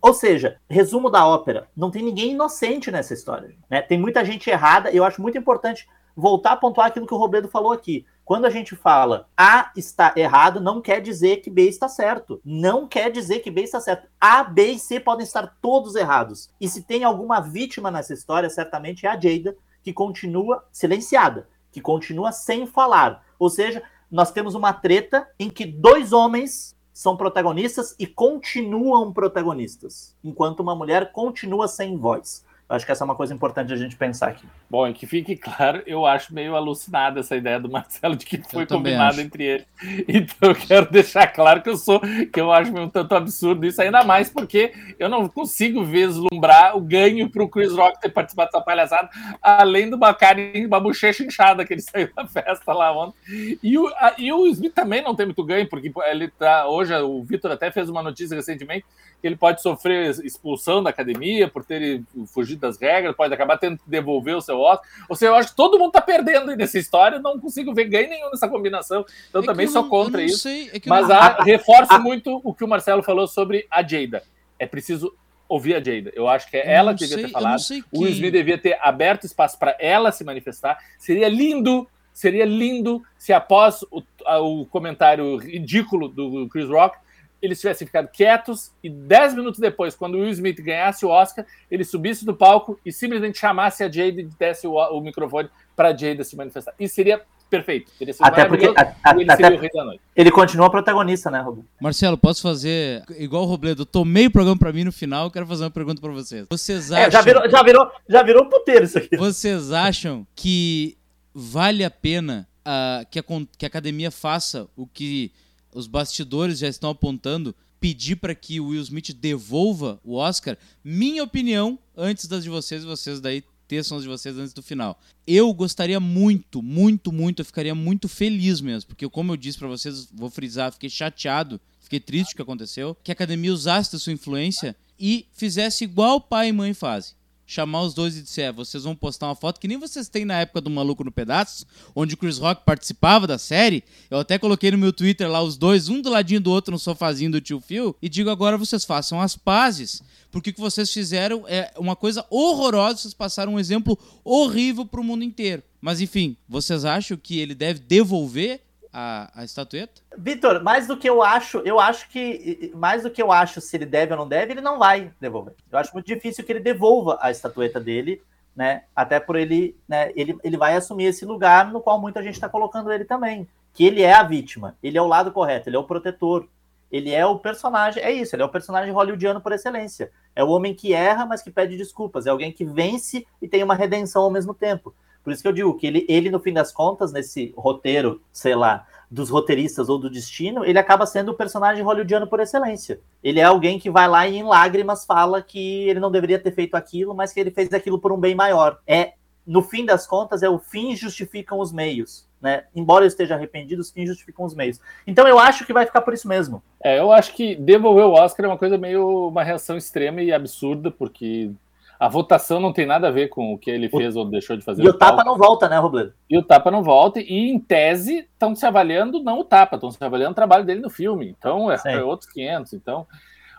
A: ou seja, resumo da ópera, não tem ninguém inocente nessa história. Né? Tem muita gente errada, e eu acho muito importante voltar a pontuar aquilo que o Robledo falou aqui. Quando a gente fala A está errado, não quer dizer que B está certo. Não quer dizer que B está certo. A, B e C podem estar todos errados. E se tem alguma vítima nessa história, certamente é a Jada, que continua silenciada, que continua sem falar. Ou seja, nós temos uma treta em que dois homens são protagonistas e continuam protagonistas, enquanto uma mulher continua sem voz. Eu acho que essa é uma coisa importante a gente pensar aqui.
B: Bom, e que fique claro, eu acho meio alucinada essa ideia do Marcelo de que foi combinado
C: acho.
B: entre eles. Então eu quero deixar claro que eu sou, que eu acho um tanto absurdo isso, ainda mais porque eu não consigo vislumbrar o ganho para o Chris Rock ter participado dessa palhaçada, além de uma cara, uma bochecha inchada que ele saiu da festa lá ontem. E o, a- e o Smith também não tem muito ganho, porque ele tá. Hoje o Vitor até fez uma notícia recentemente que ele pode sofrer expulsão da academia por ter fugido das regras, pode acabar tendo que devolver o seu Oscar. Ou seja, eu acho que todo mundo tá perdendo nessa história, não consigo ver ganho nenhum nessa combinação. Então
C: É
B: também sou
C: não-
B: contra isso.
C: sei, é
B: Mas
C: não-
B: a, reforço
A: a-
B: muito o que o Marcelo falou sobre a Jada. É preciso ouvir a Jada. Eu acho que é
C: Eu
B: ela que devia
C: sei-
B: ter falado. O Will devia ter aberto espaço para ela se manifestar. Seria lindo, seria lindo se após o, o comentário ridículo do Chris Rock, eles tivessem ficado quietos e 10 minutos depois, quando o Will Smith ganhasse o Oscar, ele subisse do palco e simplesmente chamasse a Jada e desse o, o microfone para a Jada se manifestar. Isso seria perfeito. Teria sido
A: Até porque a- a-
B: e ele seria
A: até-
B: o rei da noite.
A: ele continua protagonista, né, Robo?
C: Marcelo, posso fazer igual o Robledo? Tomei o programa pra mim no final, eu quero fazer uma pergunta pra vocês. Vocês acham,
A: É, já virou, já virou, já virou puteiro isso aqui.
C: vocês acham que vale a pena ah, que, a, que a academia faça o que os bastidores já estão apontando, pedir pra que o Will Smith devolva o Oscar? Minha opinião, antes das de vocês, vocês daí teçam as de vocês antes do final. Eu gostaria muito, muito, muito, eu ficaria muito feliz mesmo, porque como eu disse pra vocês, vou frisar, fiquei chateado, fiquei triste o que aconteceu, que a academia usasse da sua influência e fizesse igual pai e mãe fazem. Chamar os dois e disser, vocês vão postar uma foto que nem vocês têm na época do Maluco no Pedaço, onde o Chris Rock participava da série. Eu até coloquei no meu Twitter lá os dois, um do ladinho do outro no sofazinho do tio Phil, e digo agora vocês façam as pazes, porque o que vocês fizeram é uma coisa horrorosa, vocês passaram um exemplo horrível pro mundo inteiro. Mas enfim, vocês acham que ele deve devolver a, a estatueta?
A: Vitor, mais do que eu acho, eu acho que mais do que eu acho se ele deve ou não deve, ele não vai devolver. Eu acho muito difícil que ele devolva a estatueta dele, né? Até por ele, né? Ele, ele vai assumir esse lugar no qual muita gente está colocando ele também, que ele é a vítima, ele é o lado correto, ele é o protetor, ele é o personagem, é isso, ele é o personagem hollywoodiano por excelência. É o homem que erra, mas que pede desculpas, é alguém que vence e tem uma redenção ao mesmo tempo. Por isso que eu digo que ele, ele, no fim das contas, nesse roteiro, sei lá, dos roteiristas ou do destino, ele acaba sendo o personagem hollywoodiano por excelência. Ele é alguém que vai lá e em lágrimas fala que ele não deveria ter feito aquilo, mas que ele fez aquilo por um bem maior. É, no fim das contas, é o fim justificam os meios. Né? Embora eu esteja arrependido, os fins justificam os meios. Então eu acho que vai ficar por isso mesmo.
B: É, eu acho que devolver o Oscar é uma coisa meio uma reação extrema e absurda, porque a votação não tem nada a ver com o que ele fez o... ou deixou de fazer.
A: E o tapa não volta, né, Robledo?
B: E o tapa não volta, e em tese estão se avaliando não o tapa, estão se avaliando o trabalho dele no filme. Então é, é outros 500. Então,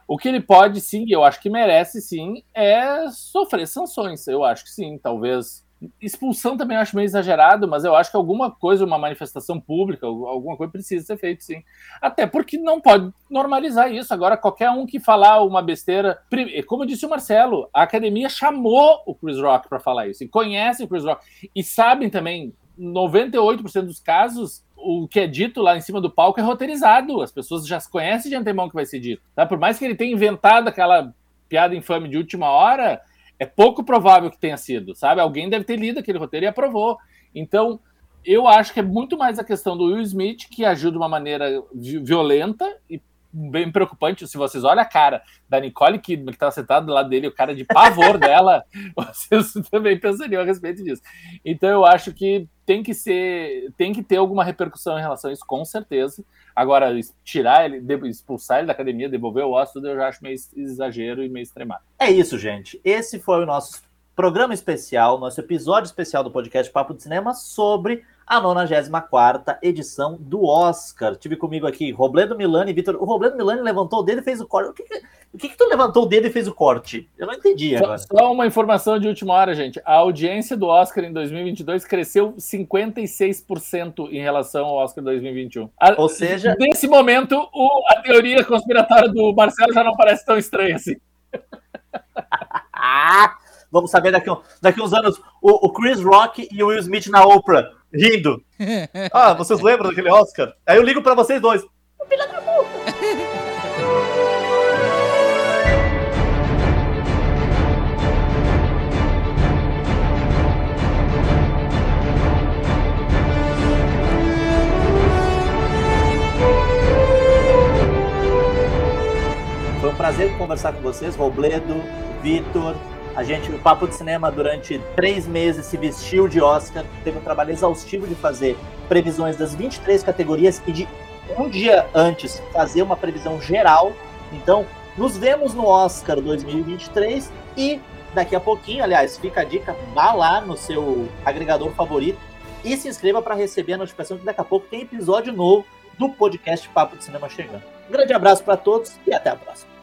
B: o que ele pode sim, eu acho que merece sim, é sofrer sanções. Eu acho que sim, talvez Expulsão também acho meio exagerado, mas eu acho que alguma coisa, uma manifestação pública, alguma coisa precisa ser feita, sim. Até porque não pode normalizar isso. Agora, qualquer um que falar uma besteira. Como disse o Marcelo, a academia chamou o Chris Rock para falar isso, e conhece o Chris Rock, e sabem também, 98% dos casos, o que é dito lá em cima do palco é roteirizado. As pessoas já conhecem de antemão que vai ser dito. Tá? Por mais que ele tenha inventado aquela piada infame de última hora é pouco provável que tenha sido, sabe? Alguém deve ter lido aquele roteiro e aprovou. Então, eu acho que é muito mais a questão do Will Smith, que agiu de uma maneira violenta e bem preocupante. Se vocês olham a cara da Nicole Kidman, que estava sentada do lado dele, o cara de pavor dela, vocês também pensariam a respeito disso. Então, eu acho que tem que ser, tem que ter alguma repercussão em relação a isso, com certeza. Agora, tirar ele, expulsar ele da academia, devolver o ócio, eu já acho meio exagero e meio extremado.
A: É isso, gente. Esse foi o nosso programa especial, nosso episódio especial do podcast Papo de Cinema sobre a 94 edição do Oscar. Tive comigo aqui Robledo Milani e Vitor. O Robledo Milani levantou o dedo e fez o corte. O que, que, o que, que tu levantou o dedo e fez o corte? Eu não entendi agora.
B: Só, só uma informação de última hora, gente. A audiência do Oscar em 2022 cresceu 56% em relação ao Oscar 2021. A,
A: Ou seja.
B: Nesse momento, o, a teoria conspiratória do Marcelo já não parece tão estranha assim.
A: Vamos saber daqui, daqui uns anos o, o Chris Rock e o Will Smith na Oprah rindo. Ah, vocês lembram daquele Oscar? Aí eu ligo para vocês dois. Filha da puta! Foi um prazer conversar com vocês, Robledo, Vitor, a gente, o Papo de Cinema, durante três meses, se vestiu de Oscar, teve um trabalho exaustivo de fazer previsões das 23 categorias e de um dia antes fazer uma previsão geral. Então, nos vemos no Oscar 2023 e daqui a pouquinho, aliás, fica a dica, vá lá no seu agregador favorito e se inscreva para receber a notificação que daqui a pouco tem episódio novo do podcast Papo de Cinema chegando. Um grande abraço para todos e até a próxima.